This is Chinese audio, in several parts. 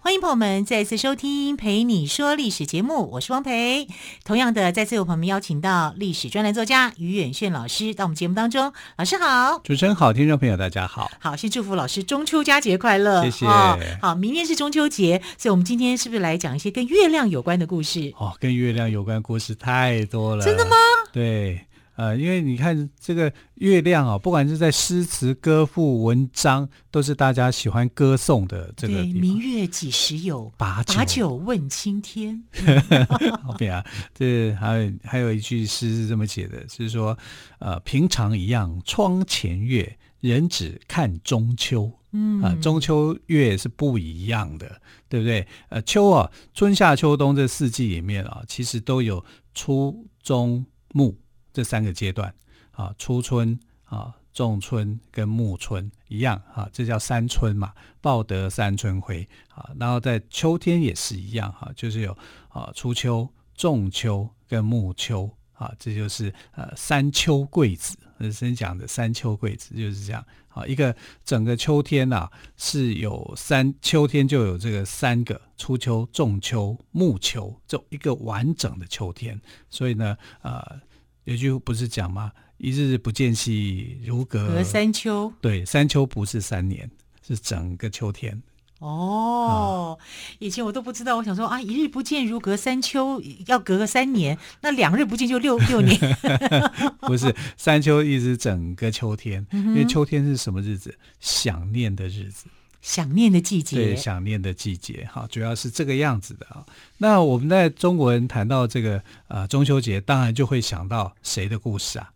欢迎朋友们再次收听《陪你说历史》节目，我是汪培。同样的，再次有朋友们邀请到历史专栏作家于远炫老师到我们节目当中。老师好，主持人好，听众朋友大家好。好，先祝福老师中秋佳节快乐，谢谢。哦、好，明天是中秋节，所以我们今天是不是来讲一些跟月亮有关的故事？哦，跟月亮有关的故事太多了。真的吗？对。呃，因为你看这个月亮啊，不管是在诗词歌赋文章，都是大家喜欢歌颂的这个。对，明月几时有？把酒，把酒问青天。好比啊，这还有还有一句诗是这么写的，是说，呃，平常一样窗前月，人只看中秋。嗯啊，中秋月是不一样的，对不对？呃，秋啊，春夏秋冬这四季里面啊，其实都有初中暮。这三个阶段啊，初春啊、仲春跟暮春一样啊，这叫三春嘛，报得三春晖啊。然后在秋天也是一样哈、就是有啊初秋、仲秋跟暮秋啊，这就是呃三秋桂子。人生讲的三秋桂子就是这样啊，一个整个秋天呐、是有三秋天就有这个三个初秋、仲秋、暮秋，这一个完整的秋天。所以呢，呃。有句不是讲吗？一日不见兮，如隔，隔三秋。对，三秋不是三年，是整个秋天。哦，以前我都不知道，我想说啊，一日不见如隔三秋，要隔个三年，那两日不见就六六年。不是，三秋一直整个秋天，因为秋天是什么日子？想念的日子。想念的季节，对，想念的季节，哈，主要是这个样子的啊。那我们在中国人谈到这个呃中秋节，当然就会想到谁的故事啊？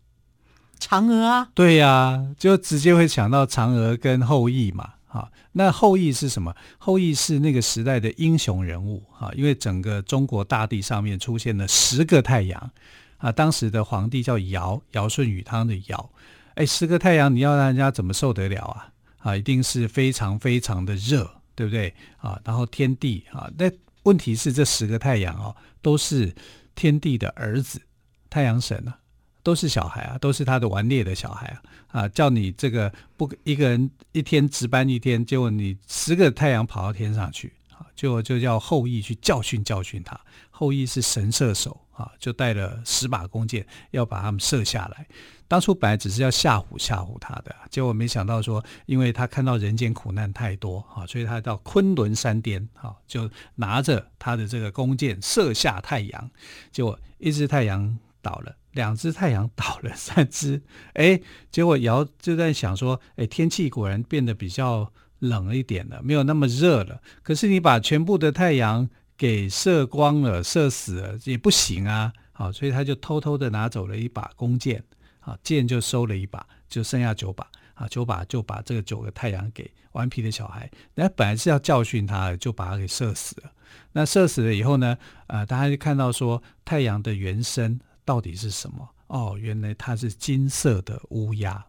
嫦娥啊？对呀、啊，就直接会想到嫦娥跟后羿嘛，哈。那后羿是什么？后羿是那个时代的英雄人物哈，因为整个中国大地上面出现了十个太阳啊，当时的皇帝叫尧，尧舜禹汤的尧，哎，十个太阳你要让人家怎么受得了啊？啊，一定是非常非常的热，对不对啊？然后天帝啊，那问题是这十个太阳哦，都是天帝的儿子，太阳神啊，都是小孩啊，都是他的顽劣的小孩啊！啊，叫你这个不一个人一天值班一天，结果你十个太阳跑到天上去啊，就就叫后羿去教训教训他。后羿是神射手啊，就带了十把弓箭要把他们射下来。当初本来只是要吓唬吓唬他的，结果没想到说，因为他看到人间苦难太多哈，所以他到昆仑山巅哈，就拿着他的这个弓箭射下太阳，结果一只太阳倒了，两只太阳倒了，三只，哎，结果尧就在想说，哎，天气果然变得比较冷一点了，没有那么热了。可是你把全部的太阳给射光了，射死了也不行啊，好，所以他就偷偷的拿走了一把弓箭。啊，箭就收了一把，就剩下九把啊，九把就把这个九个太阳给顽皮的小孩。那本来是要教训他，就把他给射死了。那射死了以后呢，呃，大家就看到说太阳的原生到底是什么？哦，原来它是金色的乌鸦。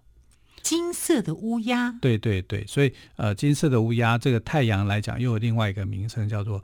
金色的乌鸦？对对对，所以呃，金色的乌鸦这个太阳来讲，又有另外一个名称叫做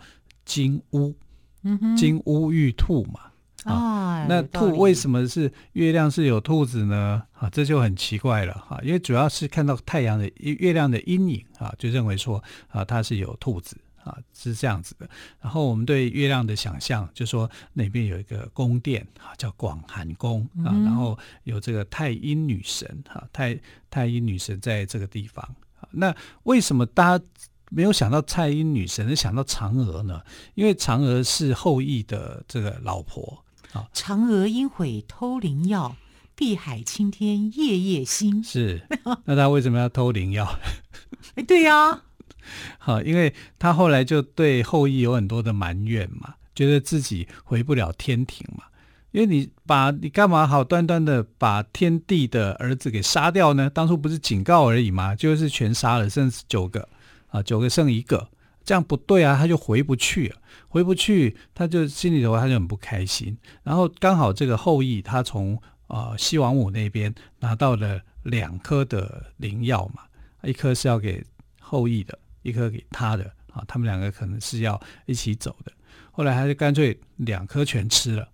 金乌。嗯哼，金乌玉兔嘛。啊，那兔为什么是月亮是有兔子呢？啊，这就很奇怪了哈，因为主要是看到太阳的月亮的阴影啊，就认为说啊，它是有兔子啊，是这样子的。然后我们对月亮的想象，就说那边有一个宫殿啊，叫广寒宫啊，然后有这个太阴女神哈，太太阴女神在这个地方。那为什么大家没有想到蔡英女神，而想到嫦娥呢？因为嫦娥是后羿的这个老婆。啊！嫦娥应悔偷灵药，碧海青天夜夜心。是，那他为什么要偷灵药？哎，对呀、啊，好，因为他后来就对后羿有很多的埋怨嘛，觉得自己回不了天庭嘛。因为你把你干嘛好端端的把天帝的儿子给杀掉呢？当初不是警告而已嘛，就是全杀了，剩九个啊，九个剩一个。这样不对啊，他就回不去了，回不去，他就心里头他就很不开心。然后刚好这个后羿他从呃西王母那边拿到了两颗的灵药嘛，一颗是要给后羿的，一颗给他的啊，他们两个可能是要一起走的。后来他就干脆两颗全吃了，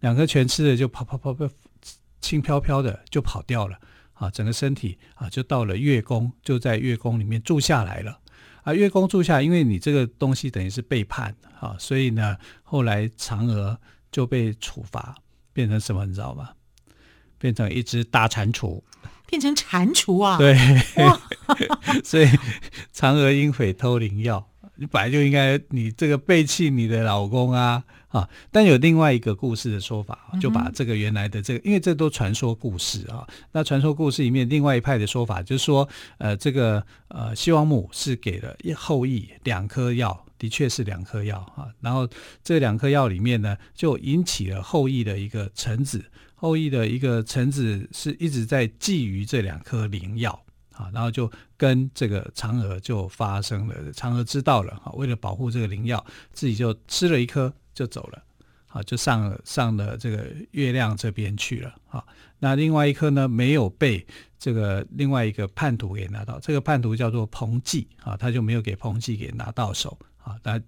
两颗全吃了就跑跑跑跑，轻飘飘的就跑掉了啊，整个身体啊就到了月宫，就在月宫里面住下来了。啊，月宫住下，因为你这个东西等于是背叛啊，所以呢，后来嫦娥就被处罚，变成什么，你知道吗？变成一只大蟾蜍，变成蟾蜍啊？对，所以嫦娥因悔偷灵药。你本来就应该，你这个背弃你的老公啊啊！但有另外一个故事的说法，就把这个原来的这个，因为这都传说故事啊。那传说故事里面，另外一派的说法就是说，呃，这个呃，西王母是给了后羿两颗药，的确是两颗药啊。然后这两颗药里面呢，就引起了后羿的一个臣子，后羿的一个臣子是一直在觊觎这两颗灵药。啊，然后就跟这个嫦娥就发生了，嫦娥知道了，哈，为了保护这个灵药，自己就吃了一颗就走了，好，就上了上了这个月亮这边去了，好，那另外一颗呢，没有被这个另外一个叛徒给拿到，这个叛徒叫做彭济，啊，他就没有给彭济给拿到手，啊，那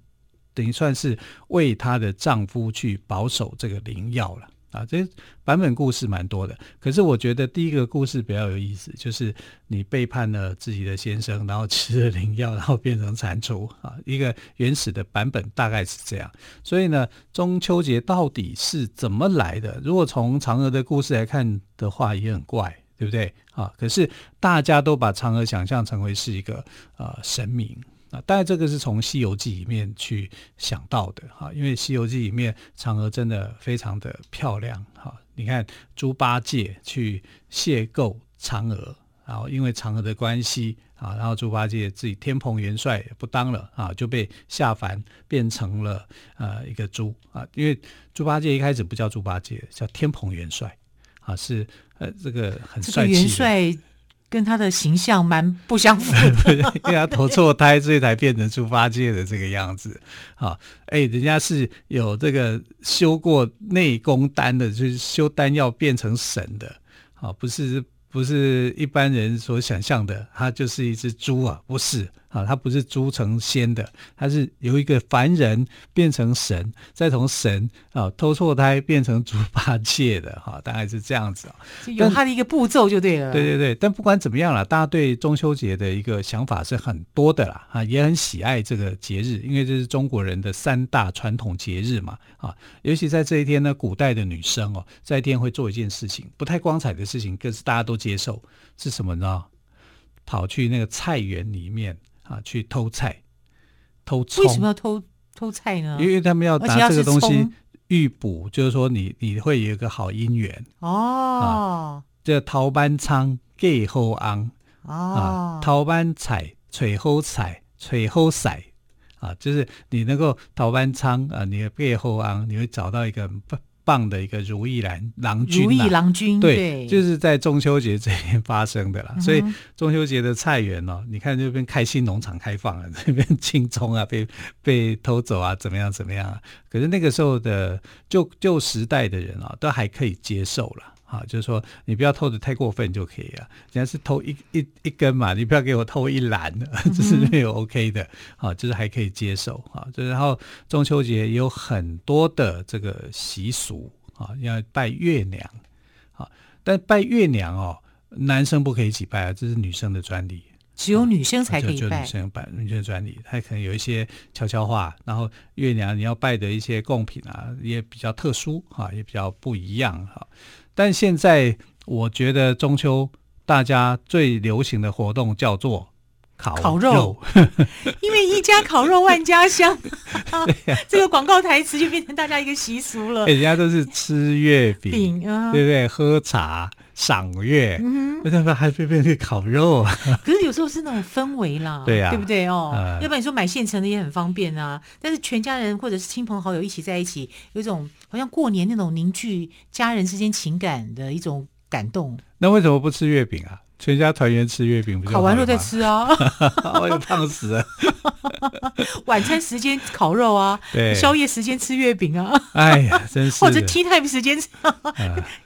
等于算是为她的丈夫去保守这个灵药了。啊，这版本故事蛮多的，可是我觉得第一个故事比较有意思，就是你背叛了自己的先生，然后吃了灵药，然后变成蟾蜍啊。一个原始的版本大概是这样，所以呢，中秋节到底是怎么来的？如果从嫦娥的故事来看的话，也很怪，对不对？啊，可是大家都把嫦娥想象成为是一个呃神明。啊，当然这个是从《西游记》里面去想到的哈，因为《西游记》里面嫦娥真的非常的漂亮哈。你看猪八戒去邂逅嫦娥，然后因为嫦娥的关系啊，然后猪八戒自己天蓬元帅也不当了啊，就被下凡变成了呃一个猪啊。因为猪八戒一开始不叫猪八戒，叫天蓬元帅啊，是呃这个很帅气的。跟他的形象蛮不相符的，因为他投错胎，所以才变成猪八戒的这个样子。好，哎，人家是有这个修过内功丹的，就是修丹要变成神的，好，不是。不是一般人所想象的，他就是一只猪啊，不是啊，他不是猪成仙的，他是由一个凡人变成神，再从神啊偷错胎变成猪八戒的哈，大概是这样子啊，有他的一个步骤就对了。对对对，但不管怎么样了，大家对中秋节的一个想法是很多的啦，啊，也很喜爱这个节日，因为这是中国人的三大传统节日嘛，啊，尤其在这一天呢，古代的女生哦，在一天会做一件事情，不太光彩的事情，可是大家都。接受是什么呢？跑去那个菜园里面啊，去偷菜、偷葱。为什么要偷偷菜呢？因为他们要拿这个东西预补，就是说你你会有一个好姻缘哦。这头班仓给后昂啊，头班菜垂后菜垂后赛啊，就是你能够逃班仓啊，你的背后昂，你会找到一个不。棒的一个如意郎郎君，如意郎君对，对，就是在中秋节这边发生的啦。嗯、所以中秋节的菜园哦，你看这边开心农场开放了，这边青葱啊被被偷走啊，怎么样怎么样啊？可是那个时候的旧旧时代的人啊，都还可以接受了。啊，就是说你不要偷的太过分就可以了。人家是偷一一一根嘛，你不要给我偷一篮，这是没有 OK 的。啊，就是还可以接受。啊，就然后中秋节有很多的这个习俗啊，要拜月娘。啊，但拜月娘哦，男生不可以一起拜啊，这是女生的专利，只有女生才可以拜。女生拜，女生专利，它可能有一些悄悄话。然后月娘你要拜的一些贡品啊，也比较特殊哈，也比较不一样哈。但现在我觉得中秋大家最流行的活动叫做烤肉，烤肉 因为一家烤肉万家香，这个广告台词就变成大家一个习俗了。人家都是吃月饼，啊、对不对？喝茶。赏月，为什么还被变成烤肉啊？可是有时候是那种氛围啦，对呀、啊，对不对哦？呃、要不然你说买现成的也很方便啊。但是全家人或者是亲朋好友一起在一起，有一种好像过年那种凝聚家人之间情感的一种感动。那为什么不吃月饼啊？全家团圆吃月饼，烤完肉再吃啊！我也胖死了。晚餐时间烤肉啊，对，宵夜时间吃月饼啊。哎呀，真是。或者 tea time 时间吃，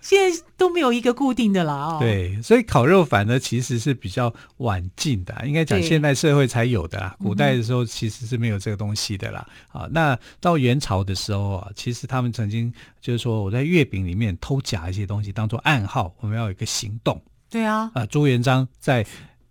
现在都没有一个固定的啦。哦，对，所以烤肉反而其实是比较晚近的，应该讲现代社会才有的啦。古代的时候其实是没有这个东西的啦。啊，那到元朝的时候啊，其实他们曾经就是说，我在月饼里面偷夹一些东西，当做暗号，我们要有一个行动。对啊，啊，朱元璋在。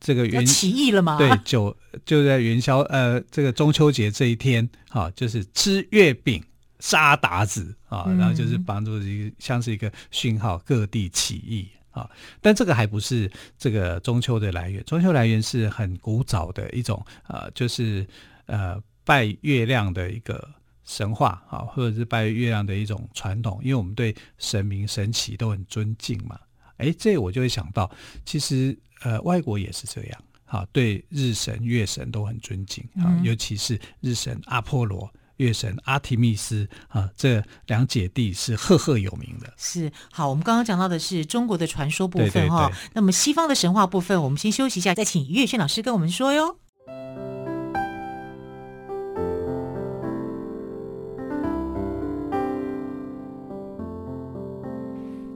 这个元起义了吗？对，就就在元宵呃，这个中秋节这一天，哈、啊，就是吃月饼杀鞑子啊，然后就是帮助一个像是一个讯号，各地起义啊。但这个还不是这个中秋的来源，中秋来源是很古早的一种呃，就是呃拜月亮的一个神话啊，或者是拜月亮的一种传统，因为我们对神明神祇都很尊敬嘛。哎，这我就会想到，其实。呃，外国也是这样，哈，对日神、月神都很尊敬尤其是日神阿波罗、月神阿提密斯啊，这两姐弟是赫赫有名的。是，好，我们刚刚讲到的是中国的传说部分哈，那么西方的神话部分，我们先休息一下，再请月轩老师跟我们说哟。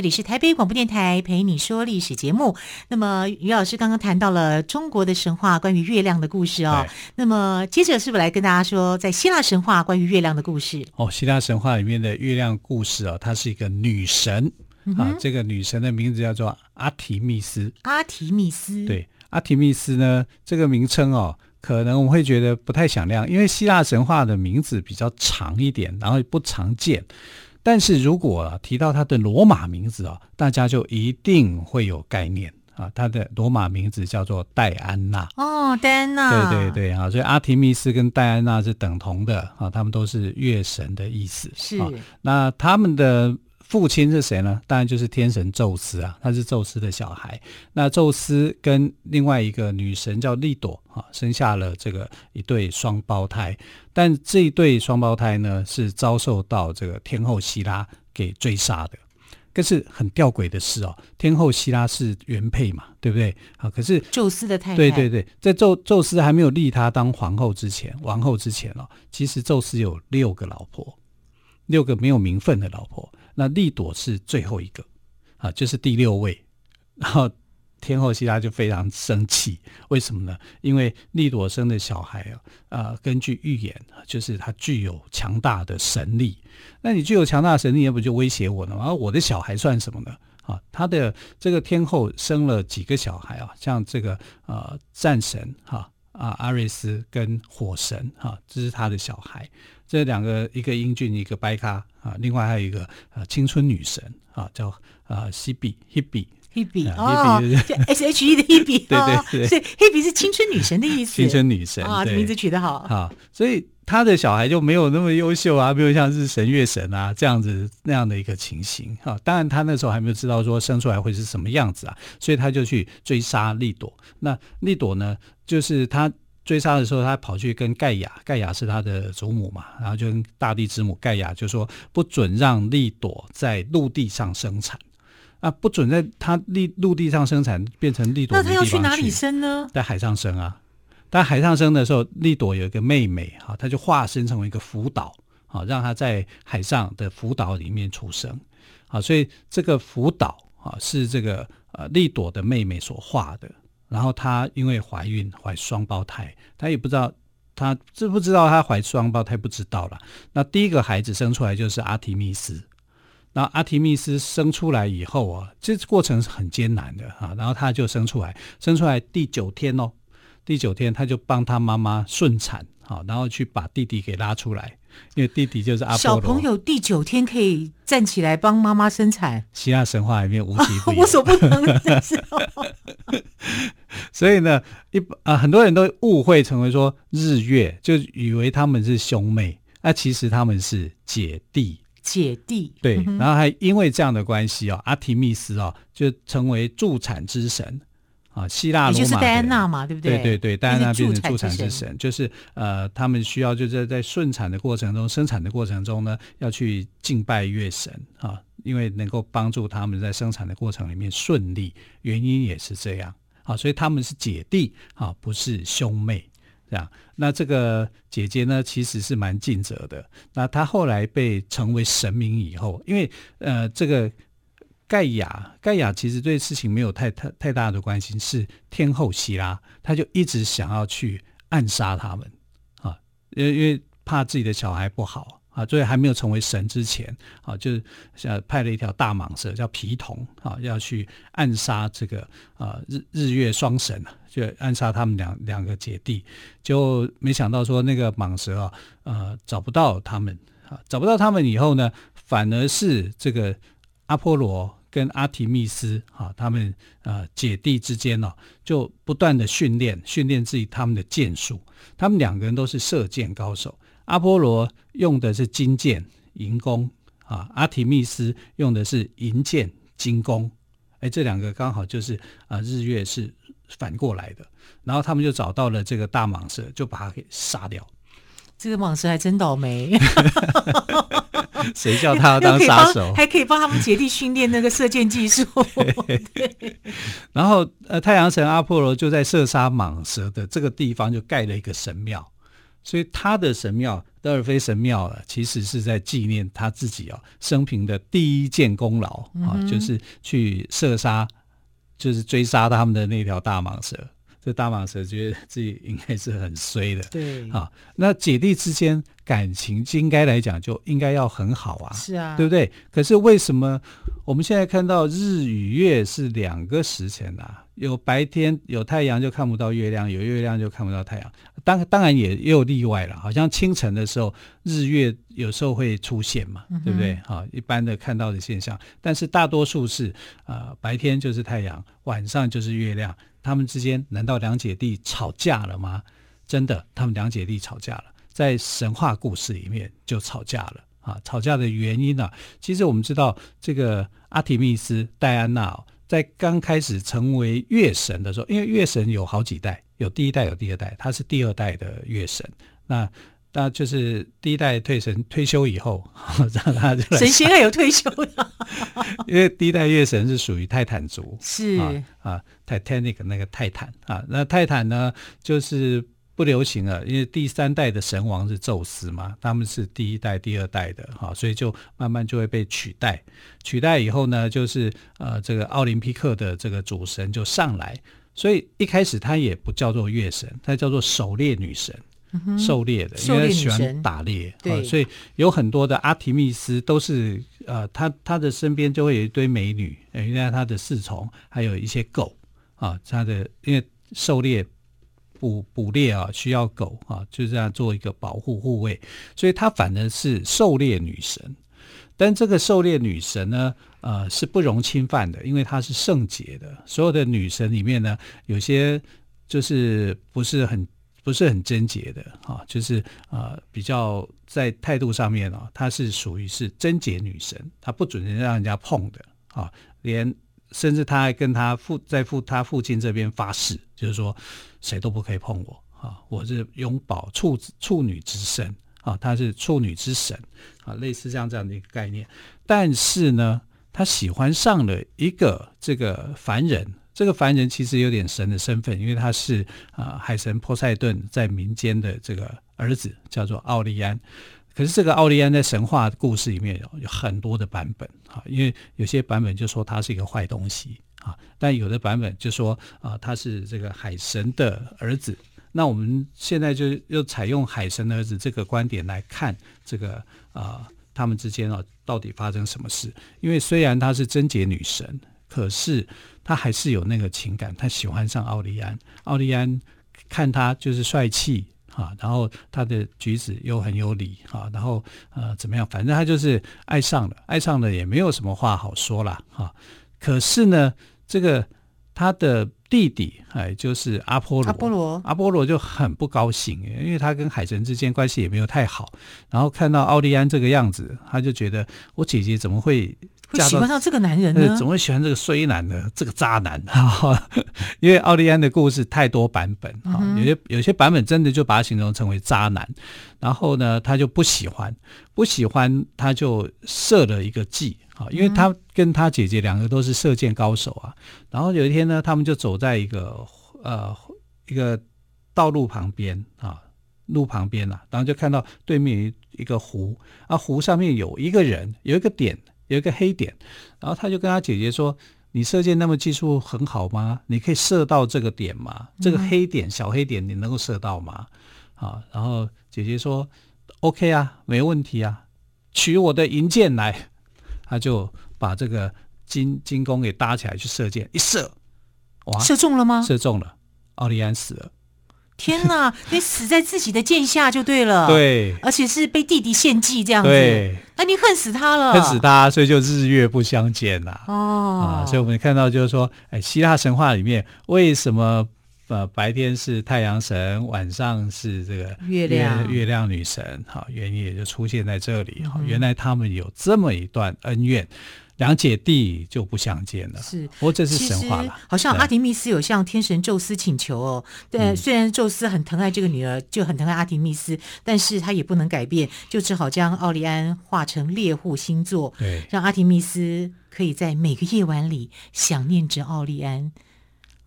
这里是台北广播电台陪你说历史节目。那么于老师刚刚谈到了中国的神话关于月亮的故事哦。那么接着是不是来跟大家说，在希腊神话关于月亮的故事？哦，希腊神话里面的月亮故事啊、哦，它是一个女神、嗯、啊，这个女神的名字叫做阿提密斯。阿提密斯，对，阿提密斯呢，这个名称哦，可能我们会觉得不太响亮，因为希腊神话的名字比较长一点，然后不常见。但是如果提到他的罗马名字啊，大家就一定会有概念啊。他的罗马名字叫做戴安娜哦，戴安娜，对对对啊，所以阿提密斯跟戴安娜是等同的啊，他们都是月神的意思。是，那他们的。父亲是谁呢？当然就是天神宙斯啊，他是宙斯的小孩。那宙斯跟另外一个女神叫利朵啊，生下了这个一对双胞胎。但这一对双胞胎呢，是遭受到这个天后希拉给追杀的。可是很吊诡的是哦，天后希拉是原配嘛，对不对？啊，可是宙斯的太太，对对对，在宙宙斯还没有立她当皇后之前，王后之前哦，其实宙斯有六个老婆，六个没有名分的老婆。那利朵是最后一个啊，就是第六位。然后天后希拉就非常生气，为什么呢？因为利朵生的小孩啊，呃，根据预言，就是他具有强大的神力。那你具有强大的神力，那不就威胁我了吗？我的小孩算什么呢？啊，他的这个天后生了几个小孩啊？像这个呃战神哈啊阿瑞斯跟火神哈，这是他的小孩。这两个，一个英俊，一个白咖啊，另外还有一个呃青春女神啊，叫呃西比 Hebe，Hebe 哦，就 S H E 的 Hebe，对对对，所以 Hebe 是青春女神的意思。青春女神啊，这名字取得好。好，所以他的小孩就没有那么优秀啊，比如像日神月神啊这样子那样的一个情形啊。当然他那时候还没有知道说生出来会是什么样子啊，所以他就去追杀莉朵。那莉朵呢，就是他。追杀的时候，他跑去跟盖亚，盖亚是他的祖母嘛，然后就跟大地之母盖亚就说，不准让利朵在陆地上生产，啊，不准在他陆陆地上生产，变成利朵。那他要去哪里生呢？在海上生啊。在海上生的时候，利朵有一个妹妹，哈，他就化身成为一个浮岛，啊，让她在海上的浮岛里面出生，啊，所以这个浮岛啊，是这个呃利朵的妹妹所画的。然后她因为怀孕怀双胞胎，她也不知道她知不知道她怀双胞胎不知道了。那第一个孩子生出来就是阿提密斯，那阿提密斯生出来以后啊，这过程是很艰难的哈。然后她就生出来，生出来第九天哦，第九天他就帮他妈妈顺产，好，然后去把弟弟给拉出来，因为弟弟就是阿。小朋友第九天可以站起来帮妈妈生产，希腊神话里面无奇不有，无所不能。所以呢，一啊、呃、很多人都误会成为说日月，就以为他们是兄妹，那其实他们是姐弟。姐弟对，嗯、然后还因为这样的关系哦，阿提密斯哦就成为助产之神啊，希腊罗马就是戴安娜嘛，对不对？对对对，戴安娜变成助产之神，之神就是呃，他们需要就是在顺产的过程中、生产的过程中呢，要去敬拜月神啊，因为能够帮助他们在生产的过程里面顺利，原因也是这样啊，所以他们是姐弟啊，不是兄妹。这样，那这个姐姐呢，其实是蛮尽责的。那她后来被成为神明以后，因为呃，这个盖亚，盖亚其实对事情没有太太太大的关心，是天后希拉，她就一直想要去暗杀他们啊，因为因为怕自己的小孩不好。啊，所以还没有成为神之前，啊，就是派了一条大蟒蛇叫皮童，啊，要去暗杀这个啊日日月双神啊，就暗杀他们两两个姐弟，就没想到说那个蟒蛇啊，呃，找不到他们，啊，找不到他们以后呢，反而是这个阿波罗跟阿提密斯啊，他们呃姐弟之间呢，就不断的训练，训练自己他们的剑术，他们两个人都是射箭高手。阿波罗用的是金箭银弓啊，阿提密斯用的是银箭金弓，哎，这两个刚好就是啊，日月是反过来的。然后他们就找到了这个大蟒蛇，就把它给杀掉。这个蟒蛇还真倒霉，谁叫他要当杀手？还可以帮他们姐弟训练那个射箭技术。然后呃，太阳神阿波罗就在射杀蟒蛇的这个地方就盖了一个神庙。所以他的神庙德尔菲神庙了，其实是在纪念他自己哦生平的第一件功劳啊，就是去射杀，就是追杀他们的那条大蟒蛇。这大蟒蛇觉得自己应该是很衰的，对啊。那姐弟之间感情应该来讲就应该要很好啊，是啊，对不对？可是为什么我们现在看到日与月是两个时辰啊？有白天有太阳就看不到月亮，有月亮就看不到太阳。当当然也也有例外了，好像清晨的时候日月有时候会出现嘛，嗯、对不对？好，一般的看到的现象，但是大多数是呃白天就是太阳，晚上就是月亮。他们之间难道两姐弟吵架了吗？真的，他们两姐弟吵架了，在神话故事里面就吵架了啊！吵架的原因呢、其实我们知道，这个阿提密斯戴安娜、在刚开始成为月神的时候，因为月神有好几代，有第一代，有第二代，她是第二代的月神。那那就是第一代退神退休以后，让他就神仙还有退休的，因为第一代月神是属于泰坦族，是啊，啊，Titanic 那个泰坦啊，那泰坦呢就是。不流行了，因为第三代的神王是宙斯嘛，他们是第一代、第二代的哈，所以就慢慢就会被取代。取代以后呢，就是呃，这个奥林匹克的这个主神就上来，所以一开始他也不叫做月神，他叫做狩猎女神，嗯、狩猎的，因为他喜欢打猎，对，所以有很多的阿提密斯都是呃，他他的身边就会有一堆美女，因为他的侍从还有一些狗啊，他的因为狩猎。捕捕猎啊，需要狗啊，就这样做一个保护护卫，所以她反而是狩猎女神。但这个狩猎女神呢，呃，是不容侵犯的，因为她是圣洁的。所有的女神里面呢，有些就是不是很不是很贞洁的啊，就是呃比较在态度上面啊，她是属于是贞洁女神，她不准人让人家碰的啊，连。甚至她还跟她父在父她父亲这边发誓，就是说谁都不可以碰我啊！我是永保处处女之身啊，她是处女之神啊，类似这样这样的一个概念。但是呢，他喜欢上了一个这个凡人，这个凡人其实有点神的身份，因为他是啊海神波塞顿在民间的这个儿子，叫做奥利安。可是这个奥利安在神话故事里面有很多的版本啊，因为有些版本就说他是一个坏东西啊，但有的版本就说啊他是这个海神的儿子。那我们现在就又采用海神的儿子这个观点来看这个啊他们之间啊到底发生什么事？因为虽然她是贞洁女神，可是她还是有那个情感，他喜欢上奥利安。奥利安看他就是帅气啊，然后他的举止又很有礼啊，然后呃怎么样？反正他就是爱上了，爱上了也没有什么话好说了啊。可是呢，这个他的。弟弟，哎，就是阿波罗。阿波罗，阿波罗就很不高兴，因为他跟海神之间关系也没有太好。然后看到奥利安这个样子，他就觉得我姐姐怎么会会喜欢上这个男人呢？怎么会喜欢这个衰男呢？这个渣男哈，因为奥利安的故事太多版本哈，有些有些版本真的就把他形容成为渣男。然后呢，他就不喜欢，不喜欢，他就设了一个计。啊，因为他跟他姐姐两个都是射箭高手啊。然后有一天呢，他们就走在一个呃一个道路旁边啊，路旁边啊，然后就看到对面一一个湖啊，湖上面有一个人，有一个点，有一个黑点。然后他就跟他姐姐说：“你射箭那么技术很好吗？你可以射到这个点吗？这个黑点，小黑点，你能够射到吗？”啊，然后姐姐说：“OK 啊，没问题啊，取我的银箭来。”他就把这个金金弓给搭起来去射箭，一射，哇，射中了吗？射中了，奥利安死了。天哪，你死在自己的剑下就对了。对，而且是被弟弟献祭这样子。对，啊，你恨死他了，恨死他，所以就日月不相见呐。哦，啊，所以我们看到就是说，哎，希腊神话里面为什么呃白天是太阳神，晚上是这个月亮月亮女神？好，原因也就出现在这里。好，原来他们有这么一段恩怨。两姐弟就不相见了，是，不过这是神话了。好像阿提密斯有向天神宙斯请求哦，对，嗯、虽然宙斯很疼爱这个女儿，就很疼爱阿提密斯，但是他也不能改变，就只好将奥利安化成猎户星座，对，让阿提密斯可以在每个夜晚里想念着奥利安。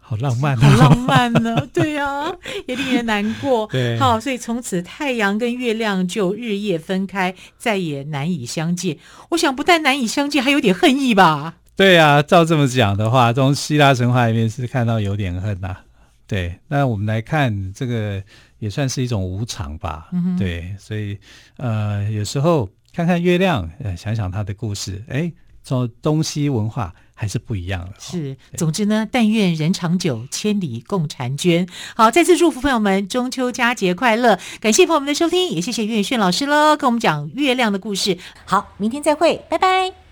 好浪漫，好浪漫呢，对呀、啊，也令人难过。对，好，所以从此太阳跟月亮就日夜分开，再也难以相见。我想不但难以相见，还有点恨意吧？对呀、啊，照这么讲的话，从希腊神话里面是看到有点恨呐、啊。对，那我们来看这个也算是一种无常吧。嗯哼，对，所以呃，有时候看看月亮，呃，想想他的故事，哎，从东西文化。还是不一样了。是，总之呢，但愿人长久，千里共婵娟。好，再次祝福朋友们中秋佳节快乐！感谢朋友们的收听，也谢谢岳轩老师喽，跟我们讲月亮的故事。好，明天再会，拜拜。